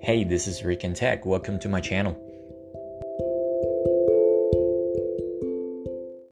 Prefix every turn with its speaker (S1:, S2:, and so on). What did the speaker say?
S1: Hey, this is Rick and Tech. Welcome to my channel.